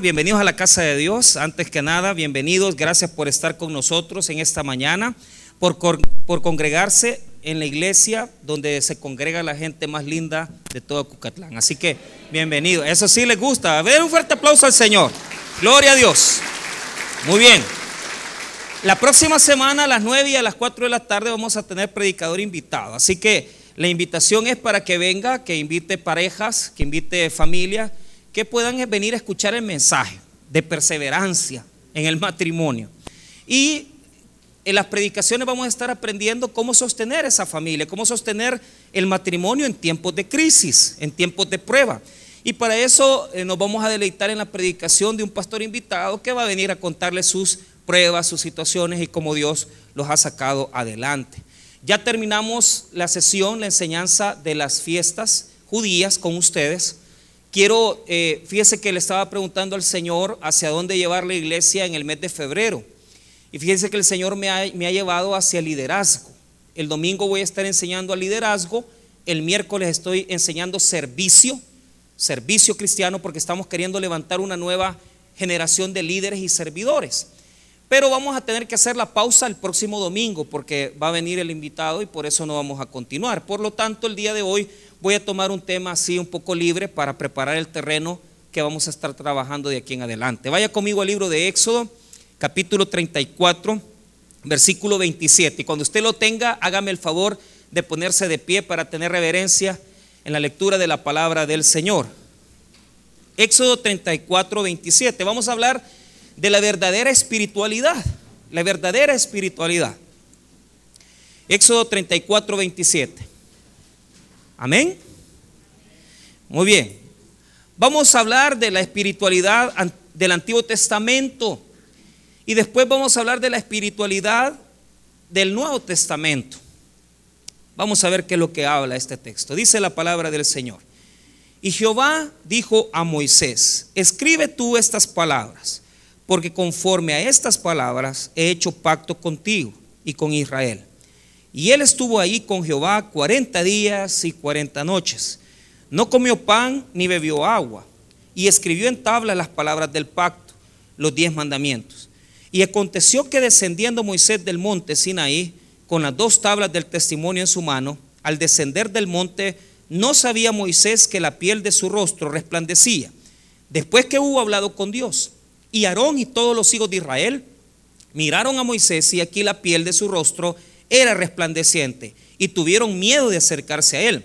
Bienvenidos a la casa de Dios. Antes que nada, bienvenidos. Gracias por estar con nosotros en esta mañana, por, por congregarse en la iglesia donde se congrega la gente más linda de todo Cucatlán. Así que, bienvenido. Eso sí les gusta. A ver, un fuerte aplauso al Señor. Gloria a Dios. Muy bien. La próxima semana a las 9 y a las 4 de la tarde vamos a tener predicador invitado. Así que la invitación es para que venga, que invite parejas, que invite familia que puedan venir a escuchar el mensaje de perseverancia en el matrimonio. Y en las predicaciones vamos a estar aprendiendo cómo sostener esa familia, cómo sostener el matrimonio en tiempos de crisis, en tiempos de prueba. Y para eso eh, nos vamos a deleitar en la predicación de un pastor invitado que va a venir a contarles sus pruebas, sus situaciones y cómo Dios los ha sacado adelante. Ya terminamos la sesión, la enseñanza de las fiestas judías con ustedes. Quiero, eh, fíjese que le estaba preguntando al Señor hacia dónde llevar la iglesia en el mes de febrero. Y fíjese que el Señor me ha, llevado hacia el liderazgo. El domingo voy a estar enseñando al liderazgo. El miércoles estoy enseñando servicio, servicio cristiano, porque estamos queriendo levantar una nueva generación de líderes y servidores. Pero vamos a tener que hacer la pausa el próximo domingo porque va a venir el invitado y por eso no vamos a continuar. Por lo tanto, el día de hoy voy a tomar un tema así un poco libre para preparar el terreno que vamos a estar trabajando de aquí en adelante. Vaya conmigo al libro de Éxodo, capítulo 34, versículo 27. Y cuando usted lo tenga, hágame el favor de ponerse de pie para tener reverencia en la lectura de la palabra del Señor. Éxodo 34, 27. Vamos a hablar de la verdadera espiritualidad, la verdadera espiritualidad. Éxodo 34, 27. Amén. Muy bien. Vamos a hablar de la espiritualidad del Antiguo Testamento y después vamos a hablar de la espiritualidad del Nuevo Testamento. Vamos a ver qué es lo que habla este texto. Dice la palabra del Señor. Y Jehová dijo a Moisés, escribe tú estas palabras, porque conforme a estas palabras he hecho pacto contigo y con Israel. Y él estuvo ahí con Jehová cuarenta días y cuarenta noches. No comió pan ni bebió agua. Y escribió en tabla las palabras del pacto, los diez mandamientos. Y aconteció que descendiendo Moisés del monte Sinaí, con las dos tablas del testimonio en su mano, al descender del monte, no sabía Moisés que la piel de su rostro resplandecía. Después que hubo hablado con Dios, y Aarón y todos los hijos de Israel miraron a Moisés y aquí la piel de su rostro era resplandeciente y tuvieron miedo de acercarse a él.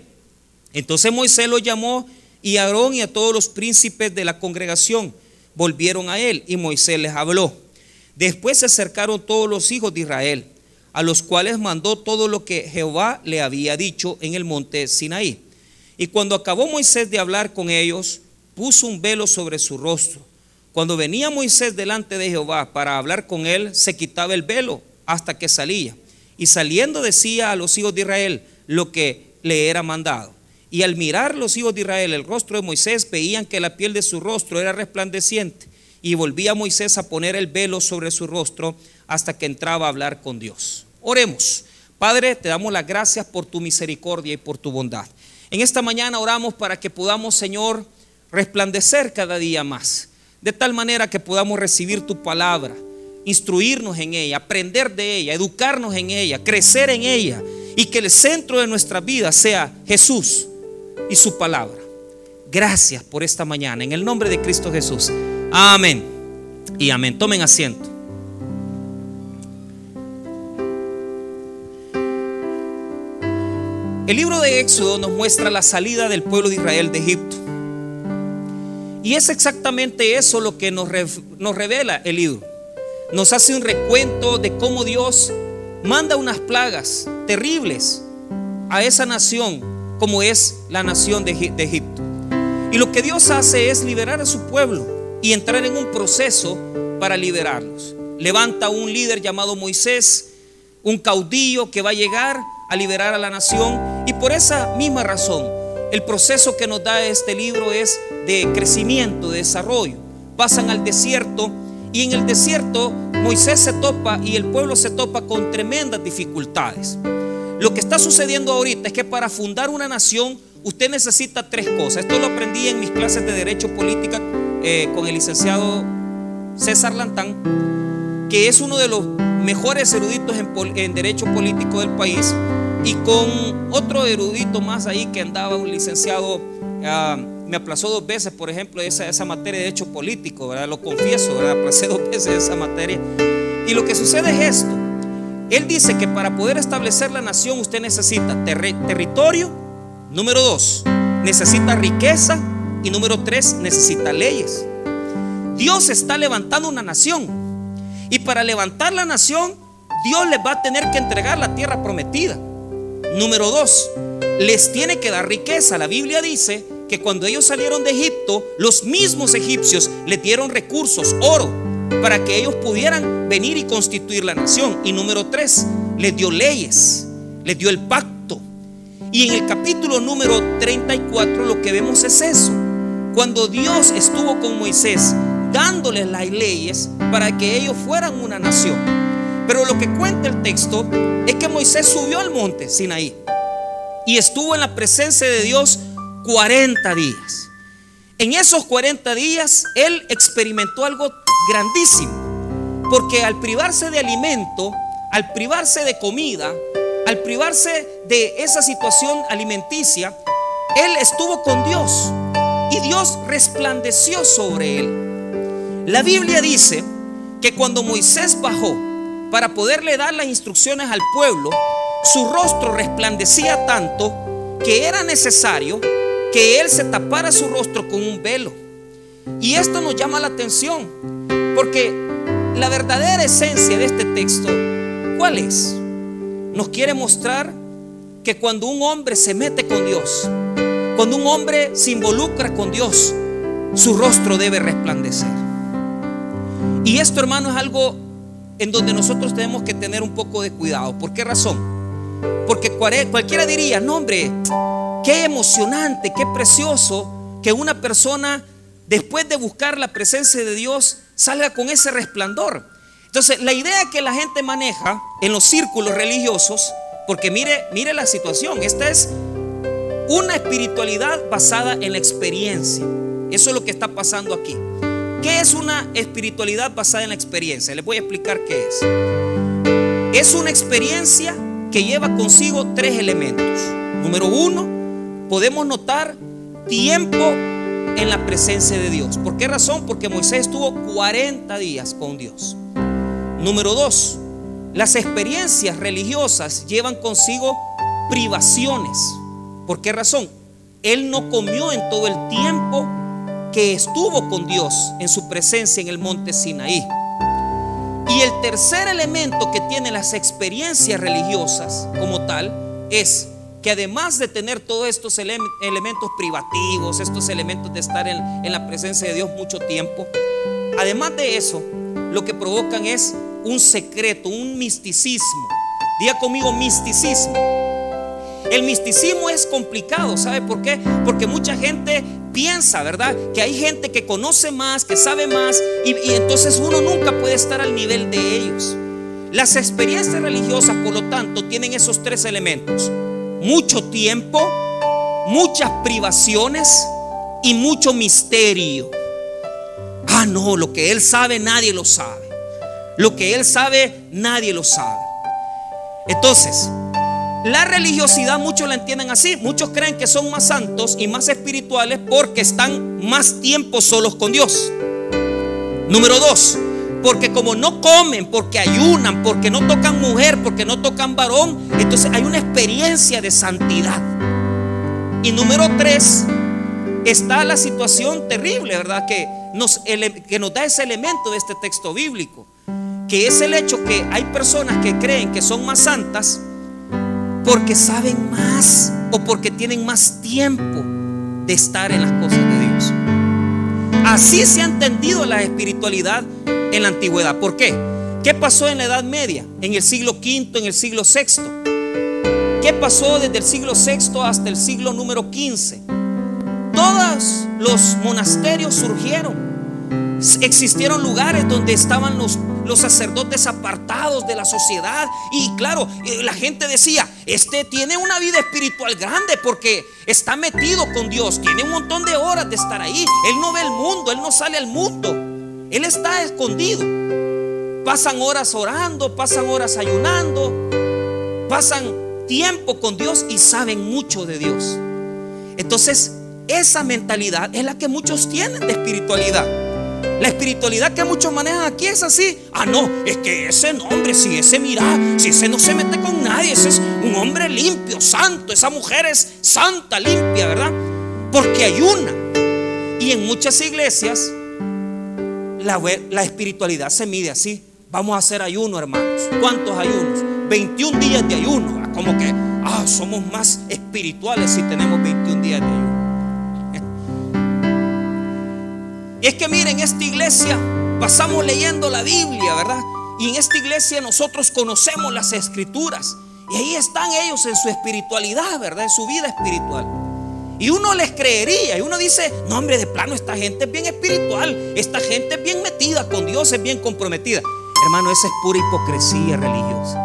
Entonces Moisés lo llamó y Aarón y a todos los príncipes de la congregación volvieron a él y Moisés les habló. Después se acercaron todos los hijos de Israel, a los cuales mandó todo lo que Jehová le había dicho en el monte Sinaí. Y cuando acabó Moisés de hablar con ellos, puso un velo sobre su rostro. Cuando venía Moisés delante de Jehová para hablar con él, se quitaba el velo hasta que salía. Y saliendo decía a los hijos de Israel lo que le era mandado. Y al mirar los hijos de Israel el rostro de Moisés, veían que la piel de su rostro era resplandeciente. Y volvía Moisés a poner el velo sobre su rostro hasta que entraba a hablar con Dios. Oremos. Padre, te damos las gracias por tu misericordia y por tu bondad. En esta mañana oramos para que podamos, Señor, resplandecer cada día más. De tal manera que podamos recibir tu palabra instruirnos en ella, aprender de ella, educarnos en ella, crecer en ella y que el centro de nuestra vida sea Jesús y su palabra. Gracias por esta mañana, en el nombre de Cristo Jesús. Amén. Y amén. Tomen asiento. El libro de Éxodo nos muestra la salida del pueblo de Israel de Egipto. Y es exactamente eso lo que nos, nos revela el libro nos hace un recuento de cómo Dios manda unas plagas terribles a esa nación como es la nación de, Egipto. Y lo que Dios hace es liberar a su pueblo y entrar en un proceso para liberarlos. Levanta un líder llamado Moisés, un caudillo que va a llegar a liberar a la nación. Y por esa misma razón, el proceso que nos da este libro es de crecimiento, de desarrollo. Pasan al desierto y en el desierto Moisés se topa y el pueblo se topa con tremendas dificultades. Lo que está sucediendo ahorita es que para fundar una nación usted necesita tres cosas. Esto lo aprendí en mis clases de derecho política, eh, con el licenciado César Lantán, que es uno de los mejores eruditos en, derecho político del país, y con otro erudito más ahí que andaba, un licenciado, ah, me aplazó dos veces, por ejemplo, esa, esa materia de derecho político, ¿verdad? Lo confieso, ¿verdad? Aplacé dos veces esa materia. Y lo que sucede es esto. Él dice que para poder establecer la nación usted necesita territorio, número dos, necesita riqueza y número tres, necesita leyes. Dios está levantando una nación. Y para levantar la nación, Dios les va a tener que entregar la tierra prometida. Número dos, les tiene que dar riqueza. La Biblia dice que cuando ellos salieron de Egipto, los mismos egipcios les dieron recursos, oro, para que ellos pudieran venir y constituir la nación. Y número tres, les dio leyes, les dio el pacto. Y en el capítulo número 34 lo que vemos es eso. Cuando Dios estuvo con Moisés dándoles las leyes para que ellos fueran una nación. Pero lo que cuenta el texto es que Moisés subió al monte Sinaí y estuvo en la presencia de Dios 40 días. En esos 40 días él experimentó algo grandísimo, porque al privarse de alimento, al privarse de comida, al privarse de esa situación alimenticia, él estuvo con Dios y Dios resplandeció sobre él. La Biblia dice que cuando Moisés bajó para poderle dar las instrucciones al pueblo, su rostro resplandecía tanto que era necesario que él se tapara su rostro con un velo. Y esto nos llama la atención, porque la verdadera esencia de este texto, ¿cuál es? Nos quiere mostrar que cuando un hombre se mete con Dios, cuando un hombre se involucra con Dios, su rostro debe resplandecer. Y esto, hermano, es algo en donde nosotros tenemos que tener un poco de cuidado. ¿Por qué razón? Porque cualquiera diría, no hombre, qué emocionante, qué precioso que una persona, después de buscar la presencia de Dios, salga con ese resplandor. Entonces, la idea que la gente maneja en los círculos religiosos, porque mire, mire la situación, esta es una espiritualidad basada en la experiencia. Eso es lo que está pasando aquí. ¿Qué es una espiritualidad basada en la experiencia? Les voy a explicar qué es. Es una experiencia que lleva consigo tres elementos. Número uno, podemos notar tiempo en la presencia de Dios. ¿Por qué razón? Porque Moisés estuvo 40 días con Dios. Número dos, las experiencias religiosas llevan consigo privaciones. ¿Por qué razón? Él no comió en todo el tiempo que estuvo con Dios en su presencia en el monte Sinaí. Y el tercer elemento que tiene las experiencias religiosas como tal es que además de tener todos estos elementos privativos, estos elementos de estar en, la presencia de Dios mucho tiempo, además de eso, lo que provocan es un secreto, un misticismo. Diga conmigo misticismo. El misticismo es complicado, ¿sabe por qué? Porque mucha gente piensa, ¿verdad? Que hay gente que conoce más, que sabe más, y, entonces uno nunca puede estar al nivel de ellos. Las experiencias religiosas, por lo tanto, tienen esos tres elementos. Mucho tiempo, muchas privaciones y mucho misterio. Ah, no, lo que él sabe nadie lo sabe. Lo que él sabe nadie lo sabe. Entonces, la religiosidad muchos la entienden así. Muchos creen que son más santos y más espirituales porque están más tiempo solos con Dios. Número dos, porque como no comen, porque ayunan, porque no tocan mujer, porque no tocan varón, entonces hay una experiencia de santidad. Y número tres, está la situación terrible, ¿verdad? Que nos, que nos da ese elemento de este texto bíblico, que es el hecho que hay personas que creen que son más santas porque saben más o porque tienen más tiempo de estar en las cosas de. Así se ha entendido la espiritualidad en la antigüedad. ¿Por qué? ¿Qué pasó en la Edad Media? En el siglo V, en el siglo VI. ¿Qué pasó desde el siglo VI hasta el siglo número XV? Todos los monasterios surgieron. Existieron lugares donde estaban los los sacerdotes apartados de la sociedad. Y claro, eh, la gente decía, este tiene una vida espiritual grande porque está metido con Dios, tiene un montón de horas de estar ahí. Él no ve el mundo, él no sale al mundo, él está escondido. Pasan horas orando, pasan horas ayunando, pasan tiempo con Dios y saben mucho de Dios. Entonces, esa mentalidad es la que muchos tienen de espiritualidad. La espiritualidad que muchos manejan aquí es así. Ah, no, es que ese hombre, si ese mira, si ese no se mete con nadie, ese es un hombre limpio, santo. Esa mujer es santa, limpia, ¿verdad? Porque hay una. Y en muchas iglesias la, la espiritualidad se mide así. Vamos a hacer ayuno, hermanos. ¿Cuántos ayunos? 21 días de ayuno. Como que, ah, somos más espirituales si tenemos 21 días de ayuno. Y es que miren, esta iglesia pasamos leyendo la Biblia, ¿verdad? Y en esta iglesia nosotros conocemos las escrituras. Y ahí están ellos en su espiritualidad, ¿verdad? En su vida espiritual. Y uno les creería, y uno dice, no hombre, de plano, esta gente es bien espiritual, esta gente es bien metida con Dios, es bien comprometida. Hermano, esa es pura hipocresía religiosa.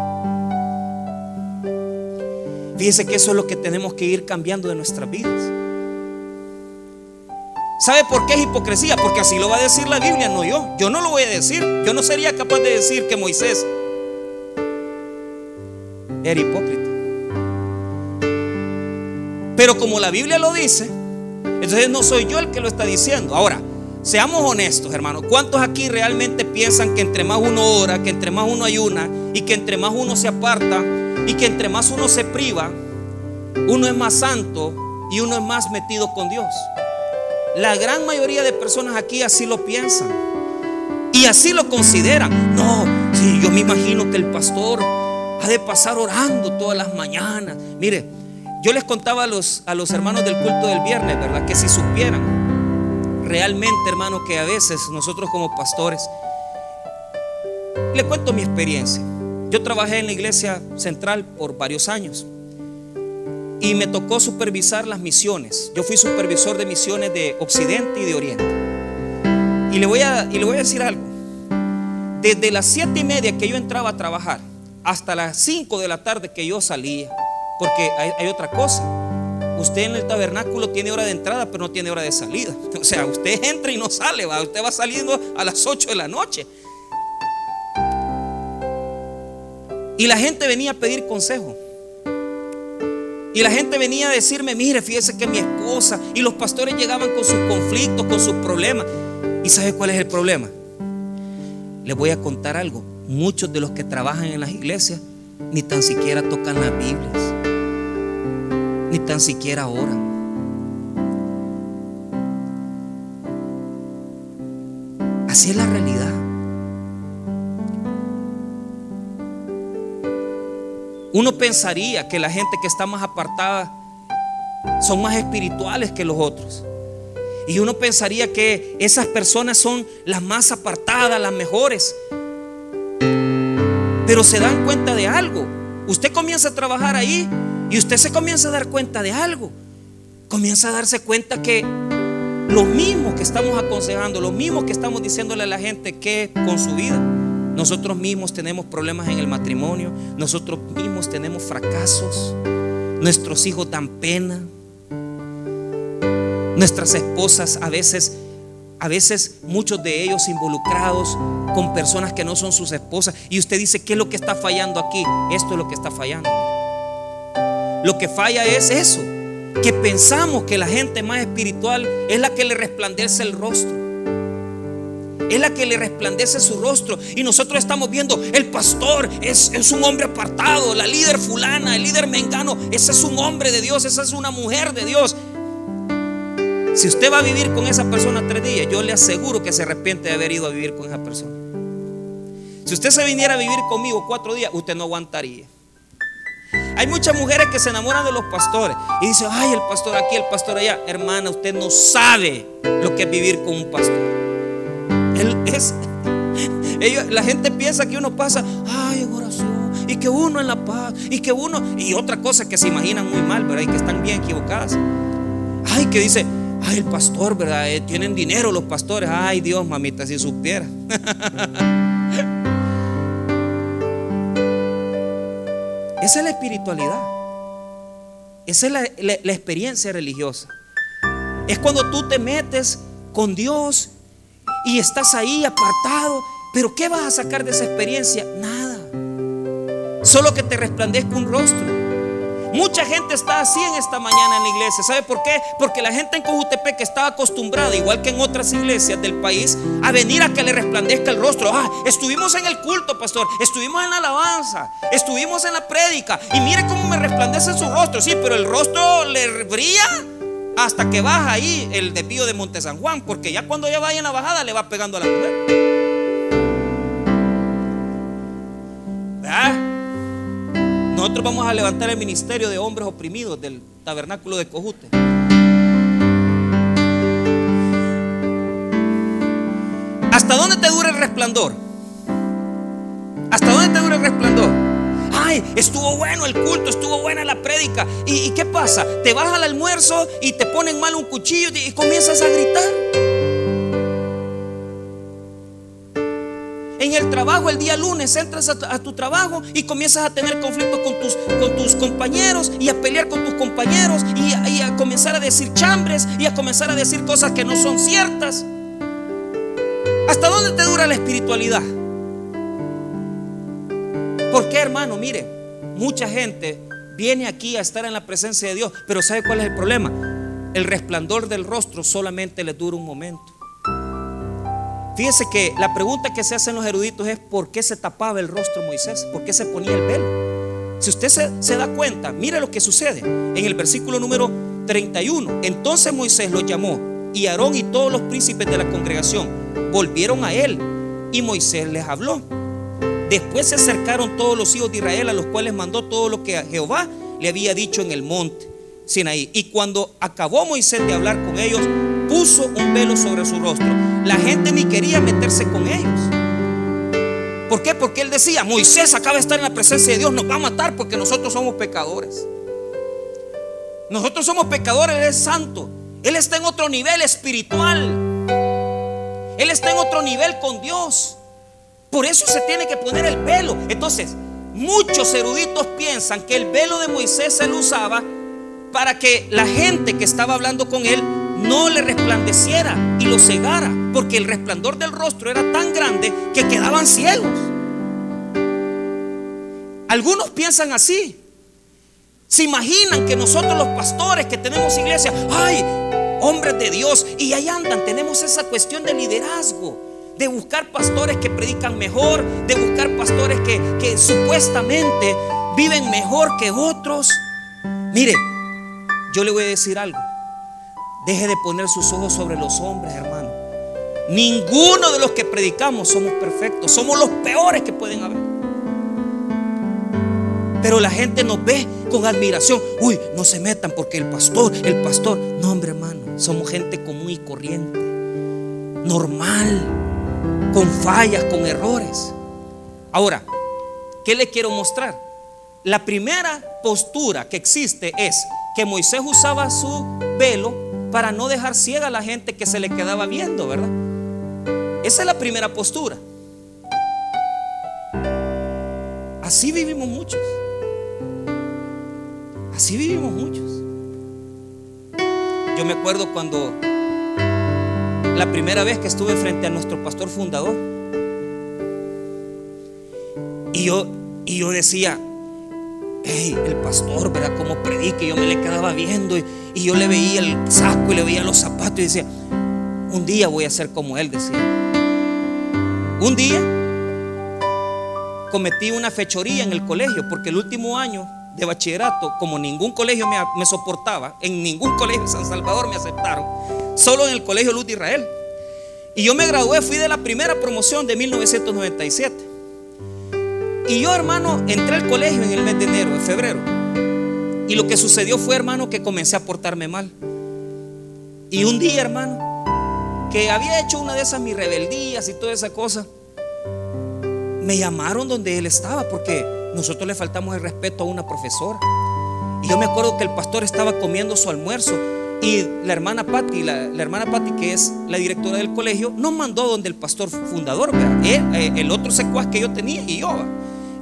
Fíjense que eso es lo que tenemos que ir cambiando de nuestras vidas. ¿Sabe por qué es hipocresía? Porque así lo va a decir la Biblia, no yo. Yo no lo voy a decir. Yo no sería capaz de decir que Moisés era hipócrita. Pero como la Biblia lo dice, entonces no soy yo el que lo está diciendo. Ahora, seamos honestos, hermanos. ¿Cuántos aquí realmente piensan que entre más uno ora, que entre más uno ayuna y que entre más uno se aparta y que entre más uno se priva, uno es más santo y uno es más metido con Dios? La gran mayoría de personas aquí así lo piensan. Y así lo consideran. No, sí, yo me imagino que el pastor ha de pasar orando todas las mañanas. Mire, yo les contaba a los, a los hermanos del culto del viernes, ¿verdad? Que si supieran realmente, hermano, que a veces nosotros como pastores, le cuento mi experiencia. Yo trabajé en la iglesia central por varios años y me tocó supervisar las misiones. Yo fui supervisor de misiones de Occidente y de Oriente. Y le voy a, y le voy a decir algo. Desde las siete y media que yo entraba a trabajar hasta las 5 de la tarde que yo salía, porque hay, otra cosa. Usted en el tabernáculo tiene hora de entrada, pero no tiene hora de salida. O sea, usted entra y no sale, ¿va? usted va saliendo a las 8 de la noche. Y la gente venía a pedir consejo. Y la gente venía a decirme, mire, fíjese que mi esposa y los pastores llegaban con sus conflictos, con sus problemas. ¿Y sabe cuál es el problema? Les voy a contar algo. Muchos de los que trabajan en las iglesias ni tan siquiera tocan las Biblias, ni tan siquiera oran. Así es la realidad. Uno pensaría que la gente que está más apartada son más espirituales que los otros. Y uno pensaría que esas personas son las más apartadas, las mejores. Pero se dan cuenta de algo. Usted comienza a trabajar ahí y usted se comienza a dar cuenta de algo. Comienza a darse cuenta que lo mismo que estamos aconsejando, lo mismo que estamos diciéndole a la gente que con su vida nosotros mismos tenemos problemas en el matrimonio, nosotros mismos tenemos fracasos, nuestros hijos dan pena, nuestras esposas a veces, a veces muchos de ellos involucrados con personas que no son sus esposas. Y usted dice, ¿qué es lo que está fallando aquí? Esto es lo que está fallando. Lo que falla es eso, que pensamos que la gente más espiritual es la que le resplandece el rostro es la que le resplandece su rostro. Y nosotros estamos viendo, el pastor es, es, un hombre apartado, la líder fulana, el líder mengano, ese es un hombre de Dios, esa es una mujer de Dios. Si usted va a vivir con esa persona tres días, yo le aseguro que se arrepiente de haber ido a vivir con esa persona. Si usted se viniera a vivir conmigo cuatro días, usted no aguantaría. Hay muchas mujeres que se enamoran de los pastores y dicen, ay, el pastor aquí, el pastor allá. Hermana, usted no sabe lo que es vivir con un pastor él es, ellos, la gente piensa que uno pasa, ay, en oración, y que uno en la paz, y que uno, y otra cosa que se imaginan muy mal, pero hay que están bien equivocadas. Ay, que dice, ay, el pastor, ¿verdad? Eh, tienen dinero los pastores. Ay, Dios, mamita, si supiera. Esa es la espiritualidad. Esa es la, la, la experiencia religiosa. Es cuando tú te metes con Dios y estás ahí apartado. Pero ¿qué vas a sacar de esa experiencia? Nada. Solo que te resplandezca un rostro. Mucha gente está así en esta mañana en la iglesia. ¿Sabe por qué? Porque la gente en Cojutepec estaba acostumbrada, igual que en otras iglesias del país, a venir a que le resplandezca el rostro. Ah, estuvimos en el culto, pastor. Estuvimos en la alabanza. Estuvimos en la prédica. Y mire cómo me resplandece su rostro. Sí, pero el rostro le brilla hasta que baja ahí el desvío de Monte San Juan. Porque ya cuando ya vaya en la bajada le va pegando a la mujer. ¿Verdad? Nosotros vamos a levantar el ministerio de hombres oprimidos del tabernáculo de Cojute. ¿Hasta dónde te dura el resplandor? ¿Hasta dónde te dura el resplandor? Estuvo bueno el culto, estuvo buena la prédica. ¿Y, qué pasa? Te vas al almuerzo y te ponen mal un cuchillo y comienzas a gritar. En el trabajo, el día lunes, entras a, tu trabajo y comienzas a tener conflictos con tus, con tus compañeros y a pelear con tus compañeros y, y a comenzar a decir chambres y a comenzar a decir cosas que no son ciertas. ¿Hasta dónde te dura la espiritualidad? ¿Por qué, hermano? Mire, mucha gente viene aquí a estar en la presencia de Dios, pero ¿sabe cuál es el problema? El resplandor del rostro solamente le dura un momento. Fíjese que la pregunta que se hacen los eruditos es ¿por qué se tapaba el rostro Moisés? ¿Por qué se ponía el velo? Si usted se, da cuenta, mire lo que sucede en el versículo número 31. Entonces Moisés lo llamó y Aarón y todos los príncipes de la congregación volvieron a él y Moisés les habló. Después se acercaron todos los hijos de Israel a los cuales mandó todo lo que Jehová le había dicho en el monte Sinaí. Y cuando acabó Moisés de hablar con ellos, puso un velo sobre su rostro. La gente ni quería meterse con ellos. ¿Por qué? Porque él decía, Moisés acaba de estar en la presencia de Dios, nos va a matar porque nosotros somos pecadores. Nosotros somos pecadores, Él es santo. Él está en otro nivel espiritual. Él está en otro nivel con Dios. Por eso se tiene que poner el velo. Entonces, muchos eruditos piensan que el velo de Moisés se lo usaba para que la gente que estaba hablando con él no le resplandeciera y lo cegara, porque el resplandor del rostro era tan grande que quedaban ciegos. Algunos piensan así. Se imaginan que nosotros los pastores que tenemos iglesia, ay, hombres de Dios, y ahí andan, tenemos esa cuestión de liderazgo, de buscar pastores que predican mejor, de buscar pastores que, que supuestamente viven mejor que otros. Mire, yo le voy a decir algo. Deje de poner sus ojos sobre los hombres, hermano. Ninguno de los que predicamos somos perfectos. Somos los peores que pueden haber. Pero la gente nos ve con admiración. Uy, no se metan porque el pastor, el pastor. No, hombre, hermano. Somos gente común y corriente. Normal. Con fallas, con errores. Ahora, ¿qué le quiero mostrar? La primera postura que existe es que Moisés usaba su velo para no dejar ciega a la gente que se le quedaba viendo, ¿verdad? Esa es la primera postura. Así vivimos muchos. Así vivimos muchos. Yo me acuerdo cuando la primera vez que estuve frente a nuestro pastor fundador y yo y yo decía, el pastor, ¿verdad? Como predique, yo me le quedaba viendo y, yo le veía el saco y le veía los zapatos y decía, un día voy a ser como él, decía. Un día cometí una fechoría en el colegio porque el último año de bachillerato, como ningún colegio me, me soportaba, en ningún colegio de San Salvador me aceptaron, solo en el colegio Luz de Israel. Y yo me gradué, fui de la primera promoción de 1997. Y yo, hermano, entré al colegio en el mes de enero, de febrero. Y lo que sucedió fue, hermano, que comencé a portarme mal. Y un día, hermano, que había hecho una de esas mis rebeldías y toda esa cosa, me llamaron donde él estaba porque nosotros le faltamos el respeto a una profesora. Y yo me acuerdo que el pastor estaba comiendo su almuerzo y la hermana Patti, la, hermana Patti, que es la directora del colegio, nos mandó donde el pastor fundador, eh, el otro secuaz que yo tenía y yo.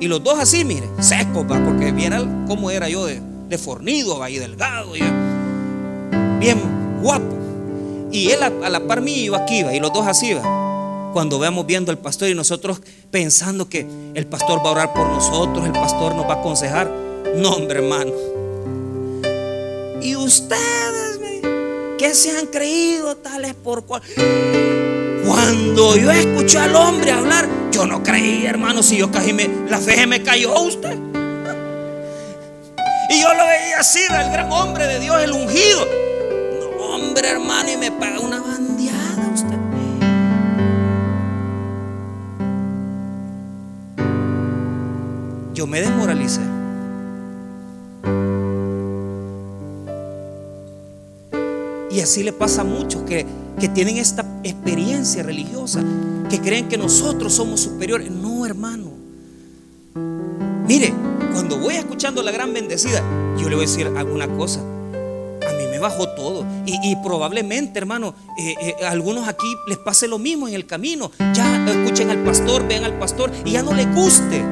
Y los dos así, mire, secos, ¿va? porque vieran cómo era yo de, fornido y delgado, y bien guapo. Y él a, la par mí y yo aquí, y los dos así, cuando veamos viendo al pastor y nosotros pensando que el pastor va a orar por nosotros, el pastor nos va a aconsejar. No, hombre, hermano. Y ustedes, que se han creído tales por cual. Cuando yo escuché al hombre hablar, yo no creí, hermano, si yo casi me, la fe me cayó a usted. Y yo lo veía así, el gran hombre de Dios, el ungido. No, hombre, hermano, y me paga una bandeada usted. Yo me desmoralicé. Y así le pasa a muchos que, que tienen esta experiencia religiosa, que creen que nosotros somos superiores. No, hermano. Mire, cuando voy escuchando la gran bendecida, yo le voy a decir alguna cosa. A mí me bajó todo. Y, probablemente, hermano, eh, eh, a algunos aquí les pase lo mismo en el camino. Ya escuchen al pastor, vean al pastor y ya no les guste.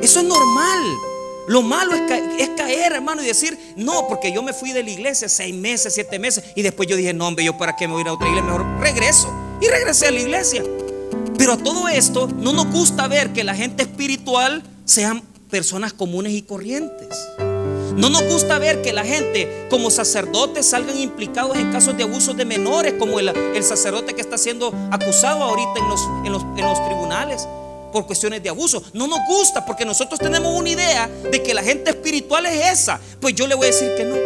Eso es normal. Lo malo es, caer, hermano, y decir, no, porque yo me fui de la iglesia seis meses, siete meses, y después yo dije, no, hombre, yo para qué me voy a ir a otra iglesia, mejor regreso. Y regresé a la iglesia. Pero a todo esto, no nos gusta ver que la gente espiritual sean personas comunes y corrientes. No nos gusta ver que la gente como sacerdotes salgan implicados en casos de abusos de menores, como el, sacerdote que está siendo acusado ahorita en los, tribunales por cuestiones de abuso. No nos gusta porque nosotros tenemos una idea de que la gente espiritual es esa. Pues yo le voy a decir que no.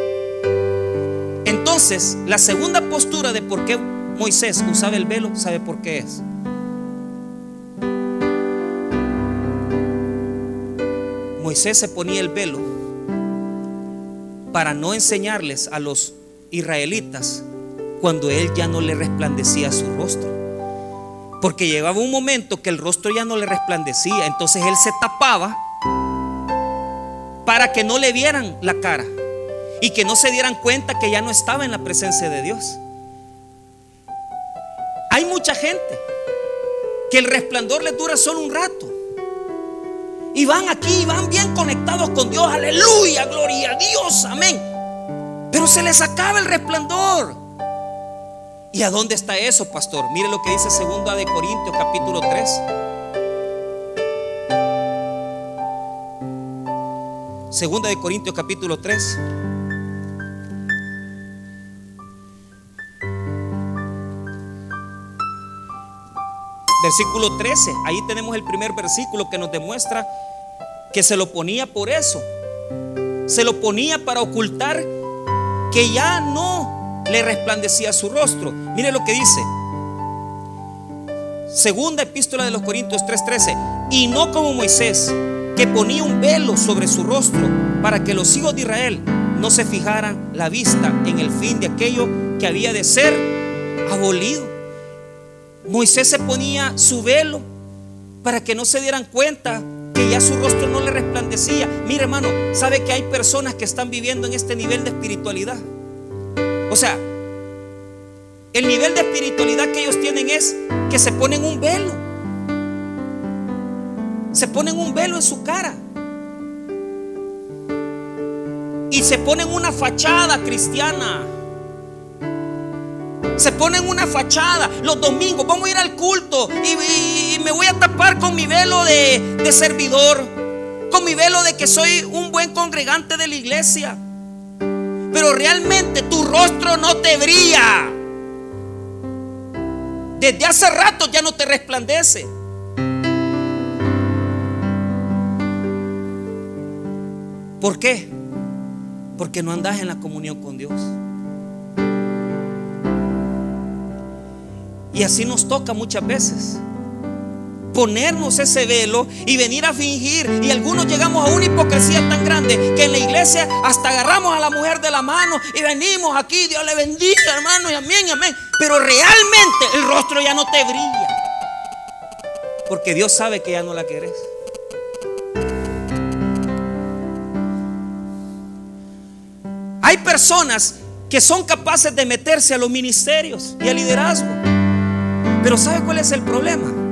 Entonces, la segunda postura de por qué Moisés usaba el velo, ¿sabe por qué es? Moisés se ponía el velo para no enseñarles a los israelitas cuando él ya no le resplandecía su rostro. Porque llegaba un momento que el rostro ya no le resplandecía. Entonces él se tapaba para que no le vieran la cara y que no se dieran cuenta que ya no estaba en la presencia de Dios. Hay mucha gente que el resplandor le dura solo un rato. Y van aquí, van bien conectados con Dios. Aleluya, gloria a Dios, amén. Pero se les acaba el resplandor. ¿Y a dónde está eso, pastor? Mire lo que dice segunda de Corintios capítulo 3. Segunda de Corintios capítulo 3. Versículo 13. Ahí tenemos el primer versículo que nos demuestra que se lo ponía por eso. Se lo ponía para ocultar que ya no le resplandecía su rostro. Mire lo que dice. Segunda epístola de los Corintios 3:13. Y no como Moisés, que ponía un velo sobre su rostro para que los hijos de Israel no se fijaran la vista en el fin de aquello que había de ser abolido. Moisés se ponía su velo para que no se dieran cuenta que ya su rostro no le resplandecía. Mire hermano, sabe que hay personas que están viviendo en este nivel de espiritualidad o sea, el nivel de espiritualidad que ellos tienen es que se ponen un velo. Se ponen un velo en su cara. Y se ponen una fachada cristiana. Se ponen una fachada. Los domingos vamos a ir al culto y, me voy a tapar con mi velo de, servidor. Con mi velo de que soy un buen congregante de la iglesia pero realmente tu rostro no te brilla. Desde hace rato ya no te resplandece. ¿Por qué? Porque no andas en la comunión con Dios. Y así nos toca muchas veces ponernos ese velo y venir a fingir. Y algunos llegamos a una hipocresía tan grande que en la iglesia hasta agarramos a la mujer de la mano y venimos aquí, Dios le bendiga, hermano, y amén, amén. Pero realmente el rostro ya no te brilla. Porque Dios sabe que ya no la querés. Hay personas que son capaces de meterse a los ministerios y al liderazgo. Pero ¿sabe cuál es el problema?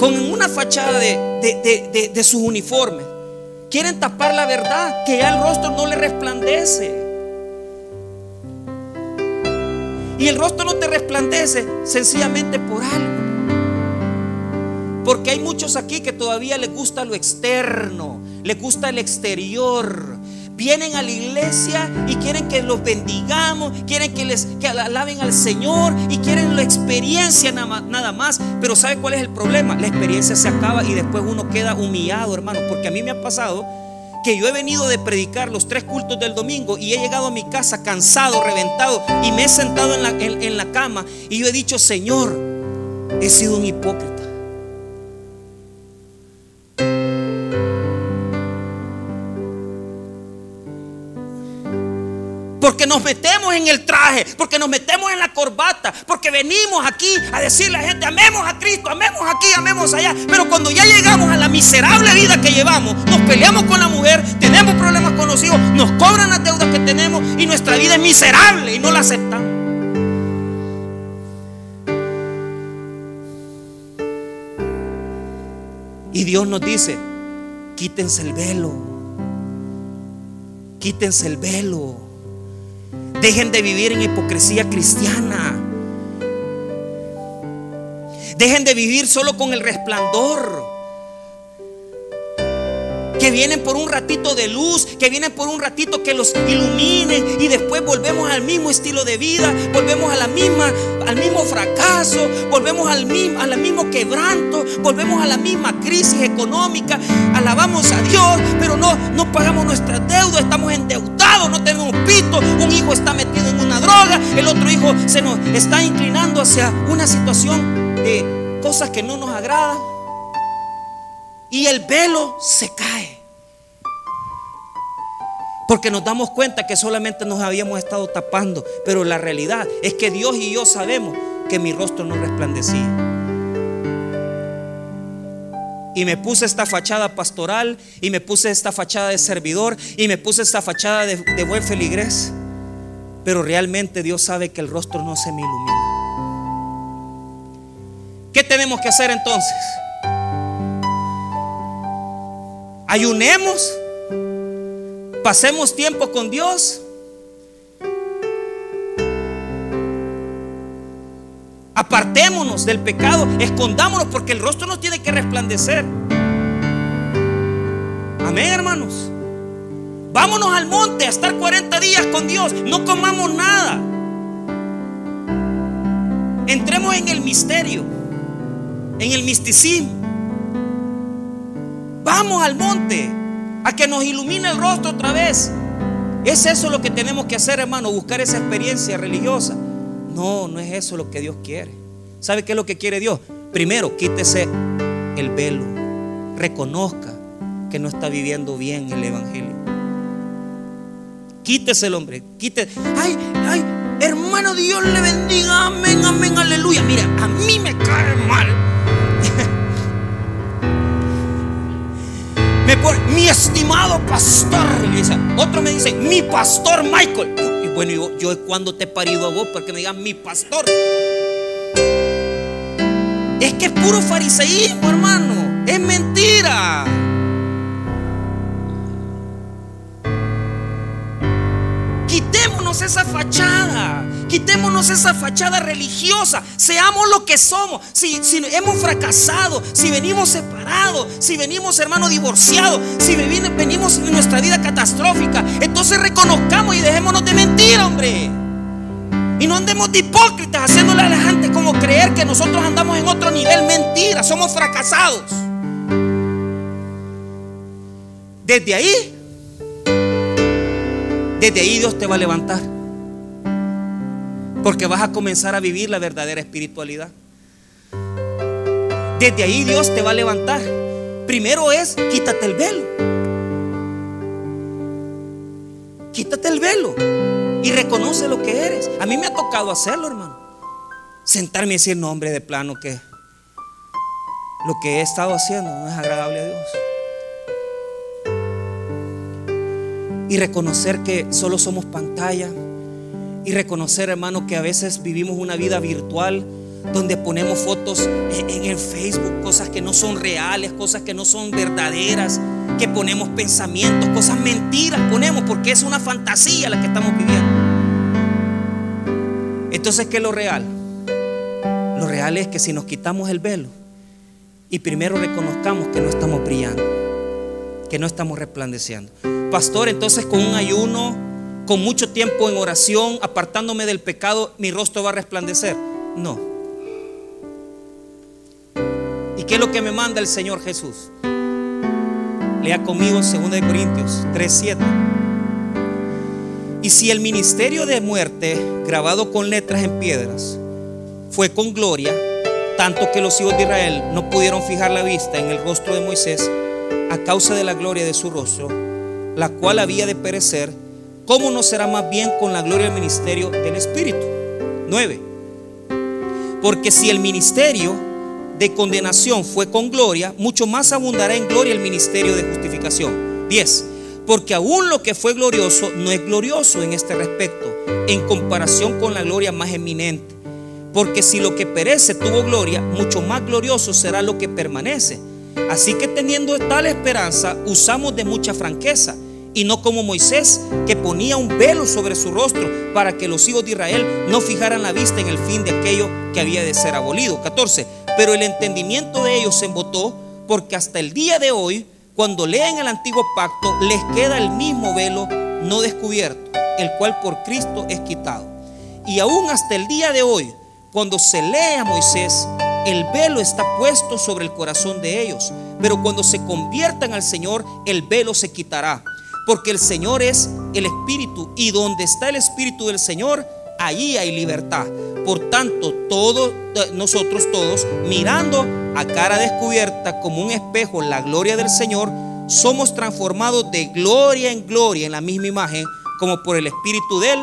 Con una fachada de, de sus uniformes. Quieren tapar la verdad, que ya el rostro no le resplandece. Y el rostro no te resplandece sencillamente por algo. Porque hay muchos aquí que todavía les gusta lo externo, les gusta el exterior. Vienen a la iglesia y quieren que los bendigamos, quieren que les que alaben al Señor y quieren la experiencia nada más. Pero ¿sabe cuál es el problema? La experiencia se acaba y después uno queda humillado, hermano. Porque a mí me ha pasado que yo he venido de predicar los tres cultos del domingo y he llegado a mi casa cansado, reventado y me he sentado en la, en la cama y yo he dicho, Señor, he sido un hipócrita. Porque nos metemos en el traje, porque nos metemos en la corbata, porque venimos aquí a decirle a la gente, amemos a Cristo, amemos aquí, amemos allá. Pero cuando ya llegamos a la miserable vida que llevamos, nos peleamos con la mujer, tenemos problemas con los hijos, nos cobran las deudas que tenemos y nuestra vida es miserable y no la aceptamos. Y Dios nos dice, quítense el velo, quítense el velo. Dejen de vivir en hipocresía cristiana. Dejen de vivir solo con el resplandor que vienen por un ratito de luz, que vienen por un ratito que los ilumine y después volvemos al mismo estilo de vida, volvemos a la misma, al mismo fracaso, volvemos al mismo, al mismo quebranto, volvemos a la misma crisis económica, alabamos a Dios, pero no, no pagamos nuestras deudas, estamos endeudados, no tenemos pito, un hijo está metido en una droga, el otro hijo se nos está inclinando hacia una situación de cosas que no nos agradan y el velo se cae. Porque nos damos cuenta que solamente nos habíamos estado tapando. Pero la realidad es que Dios y yo sabemos que mi rostro no resplandecía. Y me puse esta fachada pastoral y me puse esta fachada de servidor y me puse esta fachada de, buen feligrés. Pero realmente Dios sabe que el rostro no se me ilumina. ¿Qué tenemos que hacer entonces? Ayunemos, pasemos tiempo con Dios. Apartémonos del pecado, escondámonos porque el rostro nos tiene que resplandecer. Amén, hermanos. Vámonos al monte a estar 40 días con Dios. No comamos nada. Entremos en el misterio, en el misticismo. Vamos al monte a que nos ilumine el rostro otra vez. ¿Es eso lo que tenemos que hacer, hermano? Buscar esa experiencia religiosa. No, no es eso lo que Dios quiere. ¿Sabe qué es lo que quiere Dios? Primero, quítese el velo. Reconozca que no está viviendo bien el Evangelio. Quítese el hombre. Quítese. Ay, ay, hermano, Dios le bendiga. Amén, amén, aleluya. Mira, a mí me cae mal mi estimado pastor. otro me dice, mi pastor Michael. Y bueno, yo, yo cuando te he parido a vos porque me digan mi pastor. Es que es puro fariseísmo, hermano. Es mentira. Quitémonos esa fachada. Quitémonos esa fachada religiosa. Seamos lo que somos. Si, hemos fracasado, si venimos separados, si venimos hermanos divorciados, si venimos en nuestra vida catastrófica, entonces reconozcamos y dejémonos de mentir, hombre. Y no andemos de hipócritas haciéndole a la gente como creer que nosotros andamos en otro nivel. Mentira, somos fracasados. Desde ahí, desde ahí Dios te va a levantar. Porque vas a comenzar a vivir la verdadera espiritualidad. Desde ahí Dios te va a levantar. Primero es, quítate el velo. Quítate el velo y reconoce lo que eres. A mí me ha tocado hacerlo, hermano. Sentarme y decir, no, hombre, de plano que lo que he estado haciendo no es agradable a Dios. Y reconocer que solo somos pantalla y reconocer, hermano, que a veces vivimos una vida virtual donde ponemos fotos en el Facebook, cosas que no son reales, cosas que no son verdaderas, que ponemos pensamientos, cosas mentiras ponemos, porque es una fantasía la que estamos viviendo. Entonces, ¿qué es lo real? Lo real es que si nos quitamos el velo y primero reconozcamos que no estamos brillando, que no estamos resplandeciendo. Pastor, entonces con un ayuno, con mucho tiempo en oración, apartándome del pecado, mi rostro va a resplandecer. No. ¿Y qué es lo que me manda el Señor Jesús? Lea conmigo 2 Corintios 3:7. Y si el ministerio de muerte, grabado con letras en piedras, fue con gloria, tanto que los hijos de Israel no pudieron fijar la vista en el rostro de Moisés a causa de la gloria de su rostro, la cual había de perecer, ¿cómo no será más bien con la gloria del ministerio del Espíritu? 9. Porque si el ministerio de condenación fue con gloria, mucho más abundará en gloria el ministerio de justificación. 10 porque aún lo que fue glorioso no es glorioso en este respecto, en comparación con la gloria más eminente. Porque si lo que perece tuvo gloria, mucho más glorioso será lo que permanece. Así que teniendo tal esperanza, usamos de mucha franqueza y no como Moisés, que ponía un velo sobre su rostro para que los hijos de Israel no fijaran la vista en el fin de aquello que había de ser abolido. 14. Pero el entendimiento de ellos se embotó porque hasta el día de hoy cuando leen el antiguo pacto, les queda el mismo velo no descubierto, el cual por Cristo es quitado. Y aún hasta el día de hoy, cuando se lee a Moisés, el velo está puesto sobre el corazón de ellos. Pero cuando se conviertan al Señor, el velo se quitará. Porque el Señor es el Espíritu. Y donde está el Espíritu del Señor, allí hay libertad. Por tanto, todos, eh, nosotros todos, mirando a cara descubierta como un espejo la gloria del Señor, somos transformados de gloria en gloria en la misma imagen, como por el Espíritu de Él.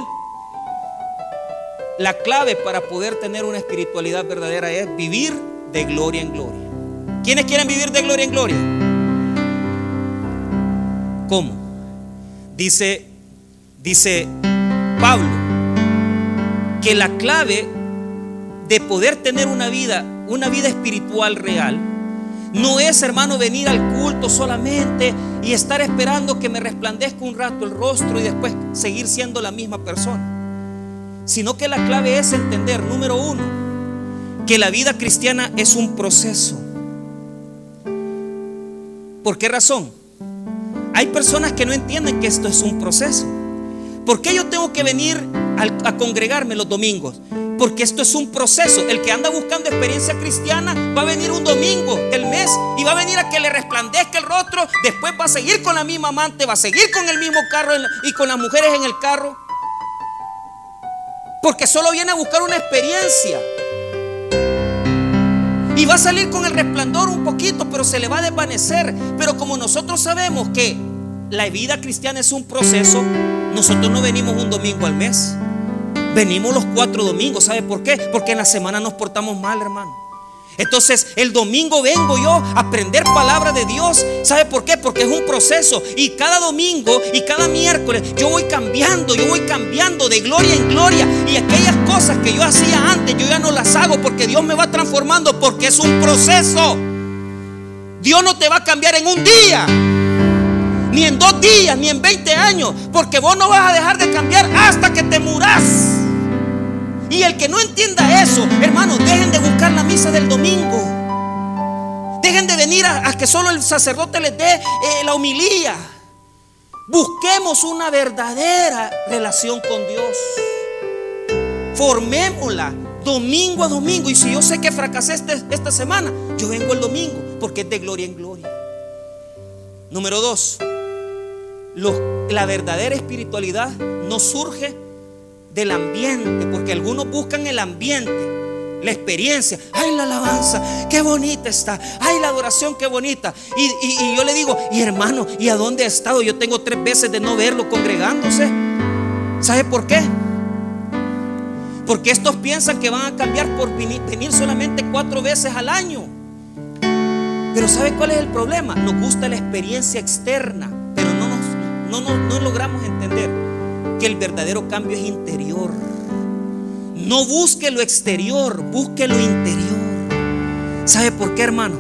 La clave para poder tener una espiritualidad verdadera es vivir de gloria en gloria. ¿Quiénes quieren vivir de gloria en gloria? ¿Cómo? Dice, dice Pablo, que la clave de poder tener una vida, una vida espiritual real, no es, hermano, venir al culto solamente y estar esperando que me resplandezca un rato el rostro y después seguir siendo la misma persona. Sino que la clave es entender, número uno, que la vida cristiana es un proceso. ¿Por qué razón? Hay personas que no entienden que esto es un proceso. ¿Por qué yo tengo que venir a congregarme los domingos? Porque esto es un proceso. El que anda buscando experiencia cristiana va a venir un domingo del mes y va a venir a que le resplandezca el rostro. Después va a seguir con la misma amante, va a seguir con el mismo carro y con las mujeres en el carro. Porque solo viene a buscar una experiencia. Y va a salir con el resplandor un poquito, pero se le va a desvanecer. Pero como nosotros sabemos que la vida cristiana es un proceso, nosotros no venimos un domingo al mes. Venimos los cuatro domingos. ¿Sabe por qué? Porque en la semana nos portamos mal, hermano. Entonces el domingo vengo yo a aprender palabra de Dios. ¿Sabe por qué? Porque es un proceso. Y cada domingo y cada miércoles yo voy cambiando, yo voy cambiando de gloria en gloria. Y aquellas cosas que yo hacía antes, yo ya no las hago porque Dios me va transformando porque es un proceso. Dios no te va a cambiar en un día ni en dos días, ni en 20 años, porque vos no vas a dejar de cambiar hasta que te muras. Y el que no entienda eso, hermanos, dejen de buscar la misa del domingo. Dejen de venir a, que solo el sacerdote les dé eh, la homilía. Busquemos una verdadera relación con Dios. Formémosla domingo a domingo. Y si yo sé que fracasé este, esta semana, yo vengo el domingo porque es de gloria en gloria. Número dos, la verdadera espiritualidad no surge del ambiente, porque algunos buscan el ambiente, la experiencia. Ay, la alabanza, qué bonita está. Ay, la adoración, qué bonita. Y, yo le digo, y hermano, ¿y a dónde ha estado? Yo tengo tres veces de no verlo congregándose. ¿Sabe por qué? Porque estos piensan que van a cambiar por venir solamente cuatro veces al año. Pero ¿sabe cuál es el problema? Nos gusta la experiencia externa no, no, logramos entender que el verdadero cambio es interior. No busque lo exterior, busque lo interior. ¿Sabe por qué, hermano?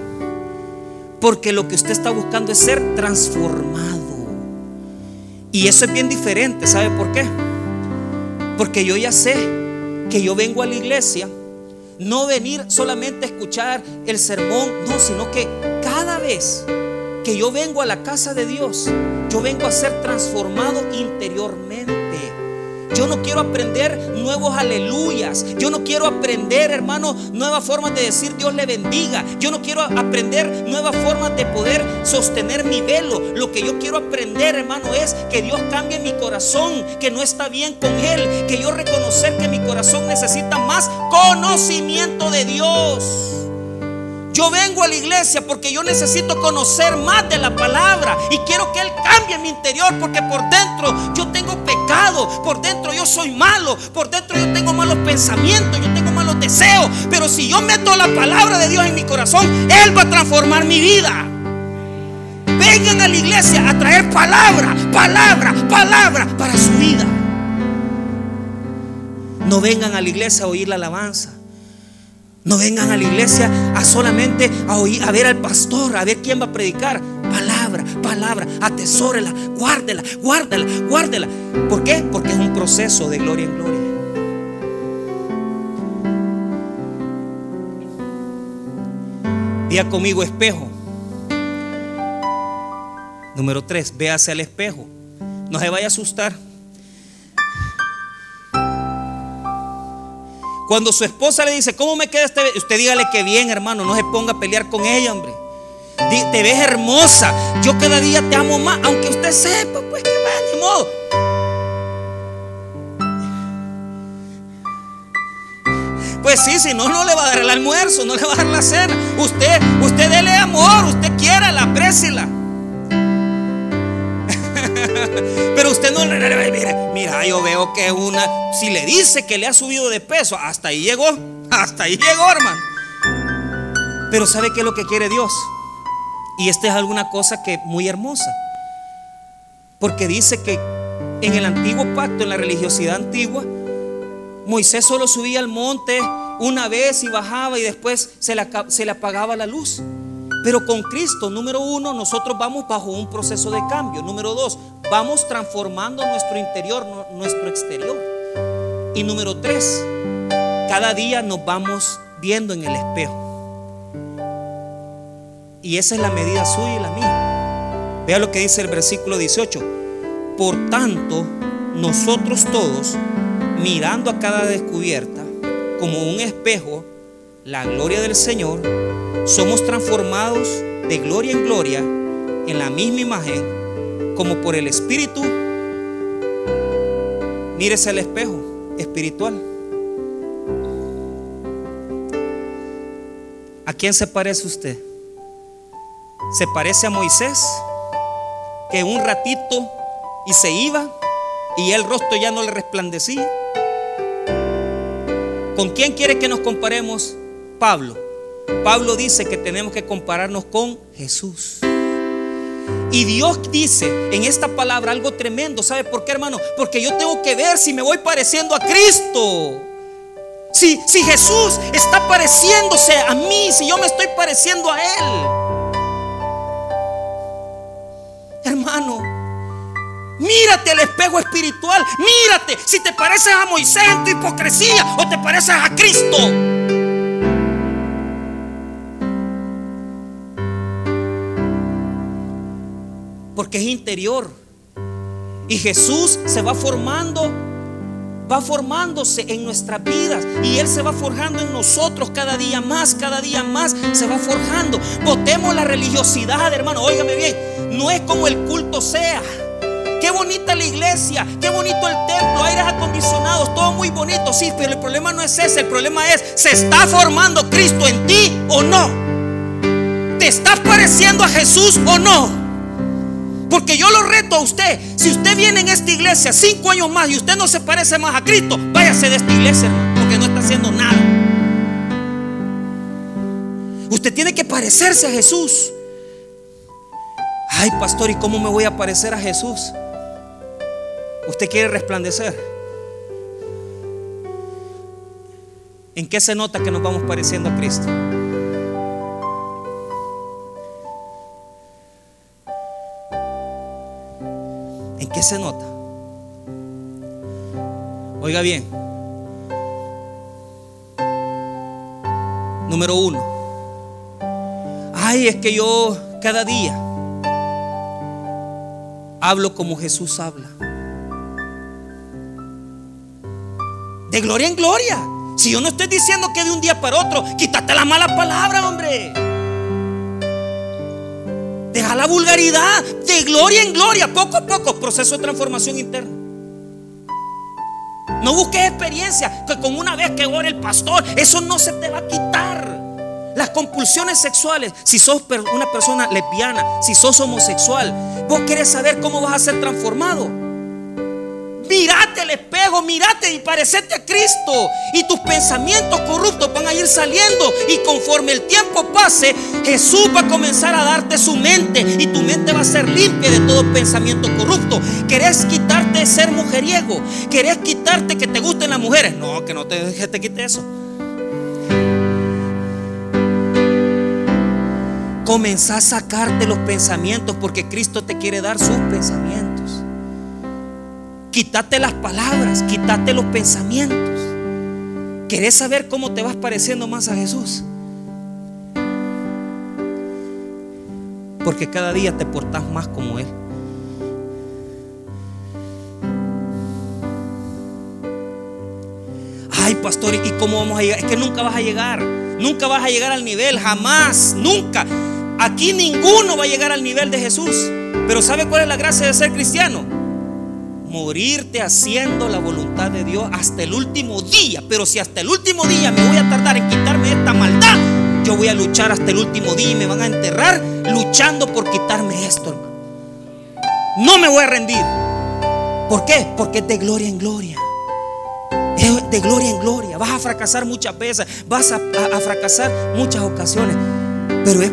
Porque lo que usted está buscando es ser transformado. Y eso es bien diferente. ¿Sabe por qué? Porque yo ya sé que yo vengo a la iglesia, no venir solamente a escuchar el sermón, no, sino que cada vez que yo vengo a la casa de Dios, yo vengo a ser transformado interiormente. Yo no quiero aprender nuevos aleluyas. Yo no quiero aprender, hermano, nuevas formas de decir Dios le bendiga. Yo no quiero aprender nuevas formas de poder sostener mi velo. Lo que yo quiero aprender, hermano, es que Dios cambie mi corazón, que no está bien con Él, que yo reconocer que mi corazón necesita más conocimiento de Dios. Yo vengo a la iglesia porque yo necesito conocer más de la palabra y quiero que Él cambie mi interior porque por dentro yo tengo pecado, por dentro yo soy malo, por dentro yo tengo malos pensamientos, yo tengo malos deseos. Pero si yo meto la palabra de Dios en mi corazón, Él va a transformar mi vida. Vengan a la iglesia a traer palabra, palabra, palabra para su vida. No vengan a la iglesia a oír la alabanza. No vengan a la iglesia a solamente a oír, a ver al pastor, a ver quién va a predicar. Palabra, palabra, atesórela, guárdela, guárdela, guárdela. ¿Por qué? Porque es un proceso de gloria en gloria. Día conmigo espejo. Número tres, véase al espejo. No se vaya a asustar. Cuando su esposa le dice, ¿cómo me queda este? Usted dígale que bien, hermano, no se ponga a pelear con ella, hombre. Te ves hermosa. Yo cada día te amo más, aunque usted sepa, pues que va, ni modo. Pues sí, si no, no le va a dar el almuerzo, no le va a dar la cena. Usted, usted dele amor, usted quiera, la aprésela. Pero usted no mira, mira, yo veo que una, si le dice que le ha subido de peso, hasta ahí llegó, hasta ahí llegó, hermano. Pero ¿sabe qué es lo que quiere Dios? Y esta es alguna cosa que muy hermosa. Porque dice que en el antiguo pacto, en la religiosidad antigua, Moisés solo subía al monte una vez y bajaba y después se le, se le apagaba la luz. Pero con Cristo, número uno, nosotros vamos bajo un proceso de cambio. Número dos, vamos transformando nuestro interior, nuestro exterior. Y número tres, cada día nos vamos viendo en el espejo. Y esa es la medida suya y la mía. Vea lo que dice el versículo 18. Por tanto, nosotros todos, mirando a cada descubierta, como un espejo, la gloria del Señor, somos transformados de gloria en gloria en la misma imagen, como por el Espíritu. Mírese al espejo espiritual. ¿A quién se parece usted? ¿Se parece a Moisés? Que un ratito y se iba y el rostro ya no le resplandecía. ¿Con quién quiere que nos comparemos? Pablo. Pablo dice que tenemos que compararnos con Jesús. Y Dios dice en esta palabra algo tremendo. ¿Sabe por qué, hermano? Porque yo tengo que ver si me voy pareciendo a Cristo. Si, si Jesús está pareciéndose a mí, si yo me estoy pareciendo a Él. Hermano, mírate al espejo espiritual. Mírate si te pareces a Moisés en tu hipocresía o te pareces a Cristo. Porque es interior. Y Jesús se va formando, va formándose en nuestras vidas y Él se va forjando en nosotros cada día más, cada día más se va forjando. Votemos la religiosidad, hermano, óigame bien, no es como el culto sea. Qué bonita la iglesia, qué bonito el templo, aires acondicionados, todo muy bonito, sí, pero el problema no es ese, el problema es, ¿se está formando Cristo en ti o no? ¿Te estás pareciendo a Jesús o no? Porque yo lo reto a usted. Si usted viene en esta iglesia cinco años más y usted no se parece más a Cristo, váyase de esta iglesia, porque no está haciendo nada. Usted tiene que parecerse a Jesús. Ay, pastor, ¿y cómo me voy a parecer a Jesús? Usted quiere resplandecer. ¿En qué se nota que nos vamos pareciendo a Cristo? Qué se nota? Oiga bien. Número uno. Ay, es que yo cada día hablo como Jesús habla. De gloria en gloria. Si yo no estoy diciendo que de un día para otro, quítate la mala palabra, hombre. Deja la vulgaridad. De gloria en gloria, poco a poco, proceso de transformación interna. No busques experiencia que con una vez que ore el pastor, eso no se te va a quitar. Las compulsiones sexuales, si sos una persona lesbiana, si sos homosexual, vos querés saber cómo vas a ser transformado. Mírate al espejo, mírate y parecete a Cristo. Y tus pensamientos corruptos van a ir saliendo. Y conforme el tiempo pase, Jesús va a comenzar a darte su mente. Y tu mente va a ser limpia de todo pensamiento corrupto. ¿Querés quitarte de ser mujeriego? ¿Querés quitarte que te gusten las mujeres? No, que no te, que te quite eso. Comenzá a sacarte los pensamientos porque Cristo te quiere dar sus pensamientos. Quítate las palabras, quítate los pensamientos. ¿Querés saber cómo te vas pareciendo más a Jesús? Porque cada día te portas más como Él. Ay, pastor, ¿y cómo vamos a llegar? Es que nunca vas a llegar. Nunca vas a llegar al nivel, jamás, nunca. Aquí ninguno va a llegar al nivel de Jesús. Pero ¿sabe cuál es la gracia de ser cristiano? Morirte haciendo la voluntad de Dios hasta el último día. Pero si hasta el último día me voy a tardar en quitarme esta maldad, yo voy a luchar hasta el último día y me van a enterrar luchando por quitarme esto. No me voy a rendir. ¿Por qué? Porque es de gloria en gloria. Es de gloria en gloria. Vas a fracasar muchas veces, vas a, a fracasar muchas ocasiones, pero es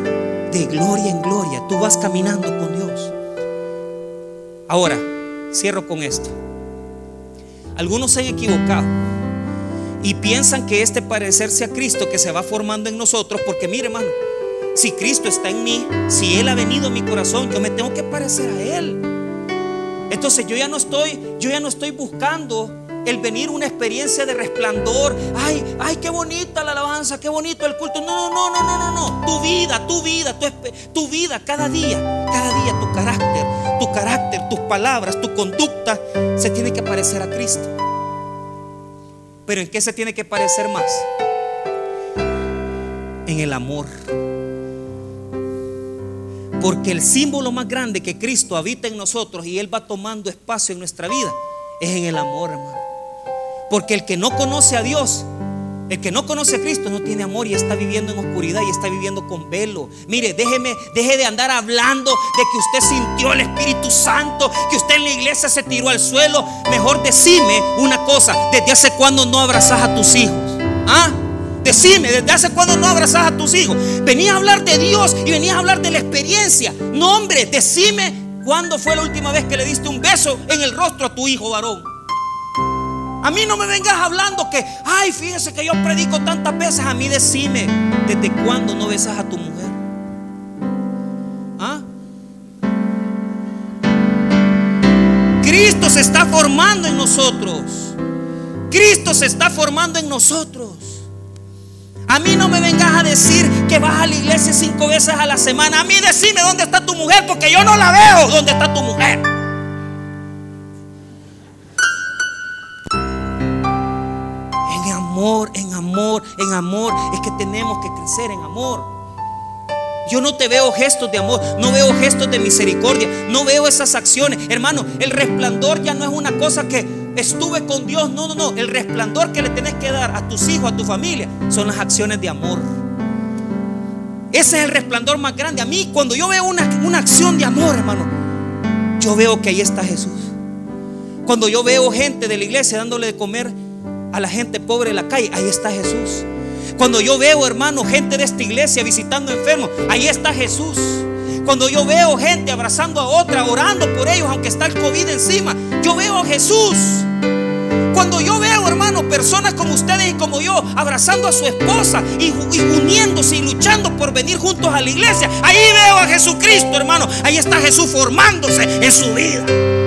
de gloria en gloria. Tú vas caminando con Dios. Ahora, Cierro con esto. Algunos se han equivocado y piensan que este parecerse a Cristo que se va formando en nosotros, porque mire hermano, si Cristo está en mí, si Él ha venido a mi corazón, yo me tengo que parecer a Él. Entonces yo ya no estoy, yo ya no estoy buscando el venir una experiencia de resplandor. Ay, ay, qué bonita la alabanza, qué bonito el culto. No, no, no, no, no, no. Tu vida, tu vida, tu, tu vida, cada día, cada día tu carácter, tu carácter, tus palabras, tu conducta se tiene que parecer a Cristo. Pero ¿en qué se tiene que parecer más? En el amor. Porque el símbolo más grande que Cristo habita en nosotros y Él va tomando espacio en nuestra vida es en el amor, hermano. Porque el que no conoce a Dios, el que no conoce a Cristo no tiene amor y está viviendo en oscuridad y está viviendo con velo. Mire, déjeme, deje de andar hablando de que usted sintió el Espíritu Santo, que usted en la iglesia se tiró al suelo. Mejor decime una cosa, ¿desde hace cuándo no abrazas a tus hijos? ¿Ah? Decime, ¿desde hace cuándo no abrazas a tus hijos? Venías a hablar de Dios y venías a hablar de la experiencia. No, hombre, decime cuándo fue la última vez que le diste un beso en el rostro a tu hijo varón. A mí no me vengas hablando que, ay, fíjese que yo predico tantas veces. A mí decime, ¿desde cuándo no besas a tu mujer? ¿Ah? Cristo se está formando en nosotros. Cristo se está formando en nosotros. A mí no me vengas a decir que vas a la iglesia cinco veces a la semana. A mí decime dónde está tu mujer, porque yo no la veo. ¿Dónde está tu mujer? En amor, en amor. Es que tenemos que crecer en amor. Yo no te veo gestos de amor, no veo gestos de misericordia, no veo esas acciones. Hermano, el resplandor ya no es una cosa que estuve con Dios. No, no, no. El resplandor que le tenés que dar a tus hijos, a tu familia, son las acciones de amor. Ese es el resplandor más grande. A mí, cuando yo veo una, una acción de amor, hermano, yo veo que ahí está Jesús. Cuando yo veo gente de la iglesia dándole de comer a la gente pobre en la calle, ahí está Jesús. Cuando yo veo, hermano, gente de esta iglesia visitando enfermos, ahí está Jesús. Cuando yo veo gente abrazando a otra, orando por ellos, aunque está el COVID encima, yo veo a Jesús. Cuando yo veo, hermano, personas como ustedes y como yo, abrazando a su esposa y, y uniéndose y luchando por venir juntos a la iglesia. Ahí veo a Jesucristo, hermano. Ahí está Jesús formándose en su vida.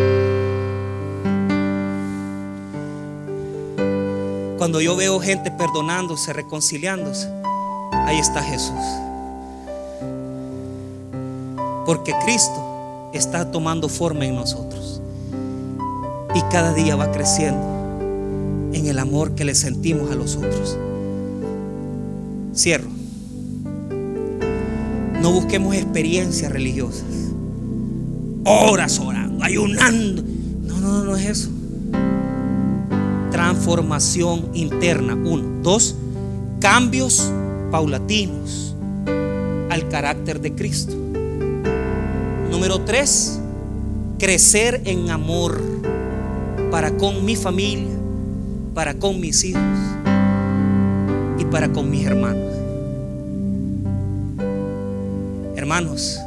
Cuando yo veo gente perdonándose, reconciliándose, ahí está Jesús. Porque Cristo está tomando forma en nosotros. Y cada día va creciendo en el amor que le sentimos a los otros. Cierro. No busquemos experiencias religiosas. Horas orando, ayunando. No, no, no es eso. Transformación interna. Uno. Dos. Cambios paulatinos al carácter de Cristo. Número tres. Crecer en amor para con mi familia, para con mis hijos y para con mis hermanos. Hermanos,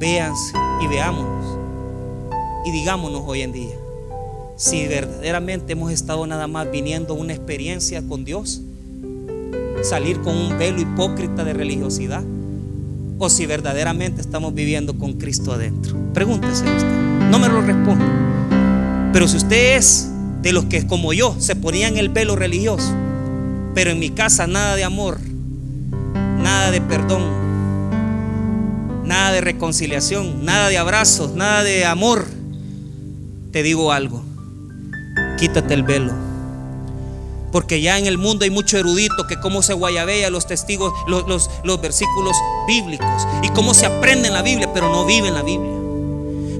véanse y veámonos y digámonos hoy en día si verdaderamente hemos estado nada más viniendo una experiencia con Dios, salir con un velo hipócrita de religiosidad, o si verdaderamente estamos viviendo con Cristo adentro. Pregúntese usted, no me lo responda. Pero si usted es de los que como yo se ponían el velo religioso, pero en mi casa nada de amor, nada de perdón, nada de reconciliación, nada de abrazos, nada de amor, te digo algo, quítate el velo. Porque ya en el mundo hay mucho erudito que cómo se guayabea los testigos, los, los, los versículos bíblicos y cómo se aprende en la Biblia, pero no vive en la Biblia.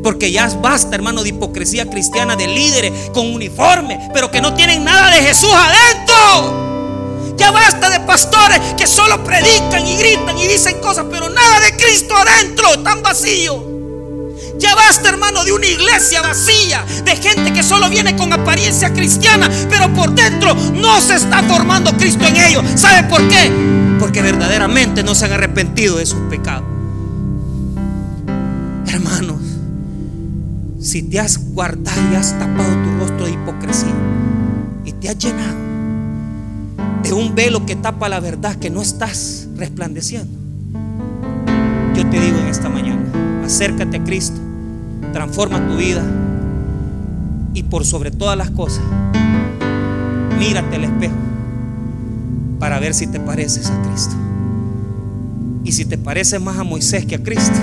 Porque ya basta, hermano, de hipocresía cristiana, de líderes con uniforme, pero que no tienen nada de Jesús adentro. Ya basta de pastores que solo predican y gritan y dicen cosas, pero nada de Cristo adentro, tan vacío. Ya basta, hermano, de una iglesia vacía, de gente que solo viene con apariencia cristiana, pero por dentro no se está formando Cristo en ellos. ¿Sabe por qué? Porque verdaderamente no se han arrepentido de sus pecados. Hermanos, si te has guardado y has tapado tu rostro de hipocresía y te has llenado de un velo que tapa la verdad que no estás resplandeciendo, yo te digo en esta mañana, acércate a Cristo, transforma tu vida y por sobre todas las cosas, mírate al espejo para ver si te pareces a Cristo. Y si te pareces más a Moisés que a Cristo,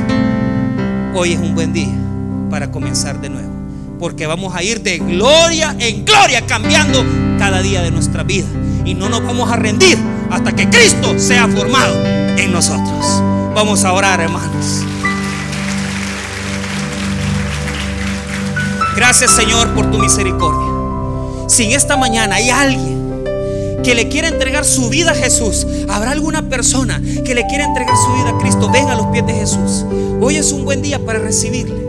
hoy es un buen día para comenzar de nuevo. Porque vamos a ir de gloria en gloria cambiando cada día de nuestra vida. Y no nos vamos a rendir hasta que Cristo sea formado en nosotros. Vamos a orar, hermanos. Gracias, Señor, por tu misericordia. Si en esta mañana hay alguien que le quiere entregar su vida a Jesús, habrá alguna persona que le quiere entregar su vida a Cristo, ven a los pies de Jesús. Hoy es un buen día para recibirle,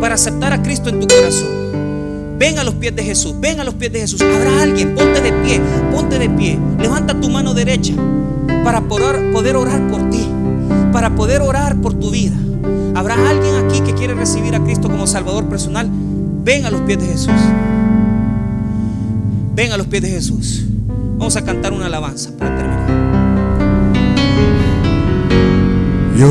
para aceptar a Cristo en tu corazón. Ven a los pies de Jesús, ven a los pies de Jesús. Habrá alguien, ponte de pie, ponte de pie. Levanta tu mano derecha para poder, poder orar por ti, para poder orar por tu vida. Habrá alguien aquí que quiere recibir a Cristo como Salvador personal. Ven a los pies de Jesús. Ven a los pies de Jesús. Vamos a cantar una alabanza para terminar. Yo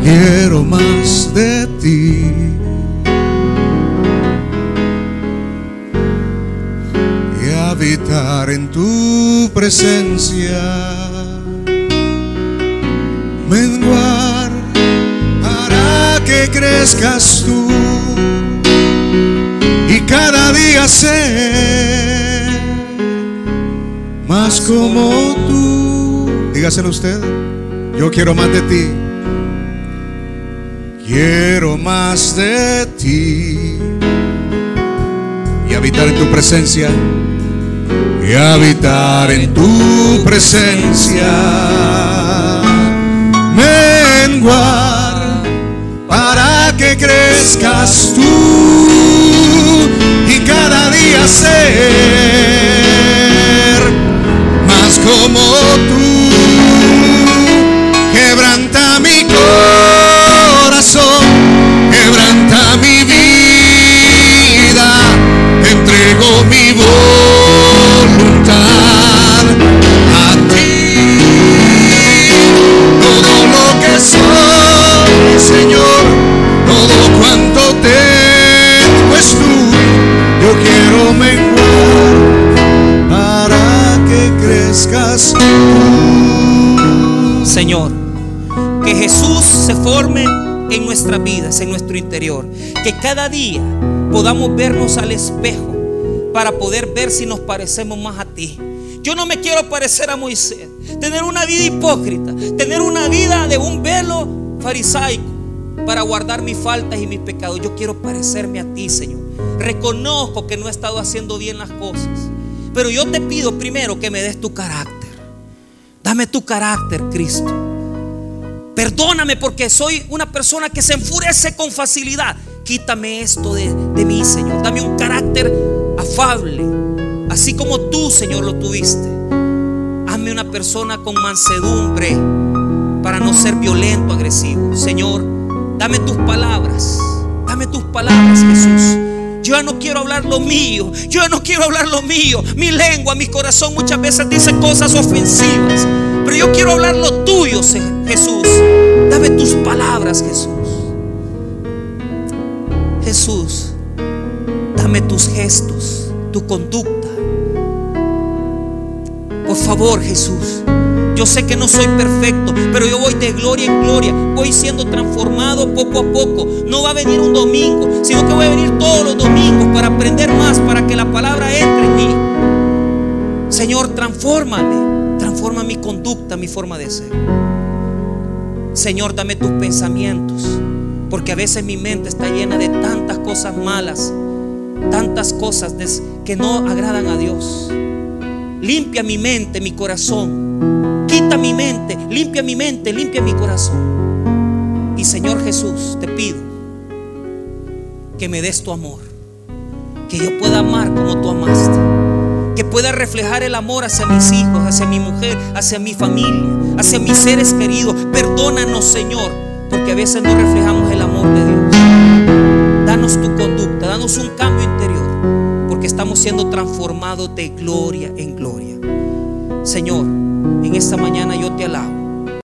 quiero más de ti. Y habitar en tu presencia. Menguar que crezcas tú. Y cada día ser más como tú. Dígaselo usted. Yo quiero más de ti. Quiero más de ti. Y habitar en tu presencia. Y habitar en tu presencia para que crezcas tú y cada día ser más como tú. Quebranta mi corazón, quebranta mi vida, entrego mi voluntad a ti. Todo lo que soy, Señor. Señor, que Jesús se forme en nuestras vidas, en nuestro interior. Que cada día podamos vernos al espejo para poder ver si nos parecemos más a ti. Yo no me quiero parecer a Moisés, tener una vida hipócrita, tener una vida de un velo farisaico para guardar mis faltas y mis pecados. Yo quiero parecerme a ti, Señor. Reconozco que no he estado haciendo bien las cosas, pero yo te pido primero que me des tu carácter. Dame tu carácter, Cristo. Perdóname porque soy una persona que se enfurece con facilidad. Quítame esto de, de mí, Señor. Dame un carácter afable, así como tú, Señor, lo tuviste. Hazme una persona con mansedumbre para no ser violento, agresivo. Señor, dame tus palabras. Dame tus palabras, Jesús. Yo no quiero hablar lo mío. Yo ya no quiero hablar lo mío. Mi lengua, mi corazón muchas veces dice cosas ofensivas. Pero yo quiero hablar lo tuyo, Jesús. Dame tus palabras, Jesús. Jesús, dame tus gestos, tu conducta. Por favor, Jesús. Yo sé que no soy perfecto, pero yo voy de gloria en gloria. Voy siendo transformado poco a poco. No va a venir un domingo, sino que voy a venir todos los domingos para aprender más, para que la palabra entre en mí. Señor, transfórmame. Transforma mi conducta, mi forma de ser. Señor, dame tus pensamientos. Porque a veces mi mente está llena de tantas cosas malas, tantas cosas que no agradan a Dios. Limpia mi mente, mi corazón. Quita mi mente, limpia mi mente, limpia mi corazón. Y Señor Jesús, te pido que me des tu amor. Que yo pueda amar como tú amaste. Que pueda reflejar el amor hacia mis hijos, hacia mi mujer, hacia mi familia, hacia mis seres queridos. Perdónanos, Señor, porque a veces no reflejamos el amor de Dios. Danos tu conducta, danos un cambio interior, porque estamos siendo transformados de gloria en gloria. Señor, en esta mañana yo te alabo.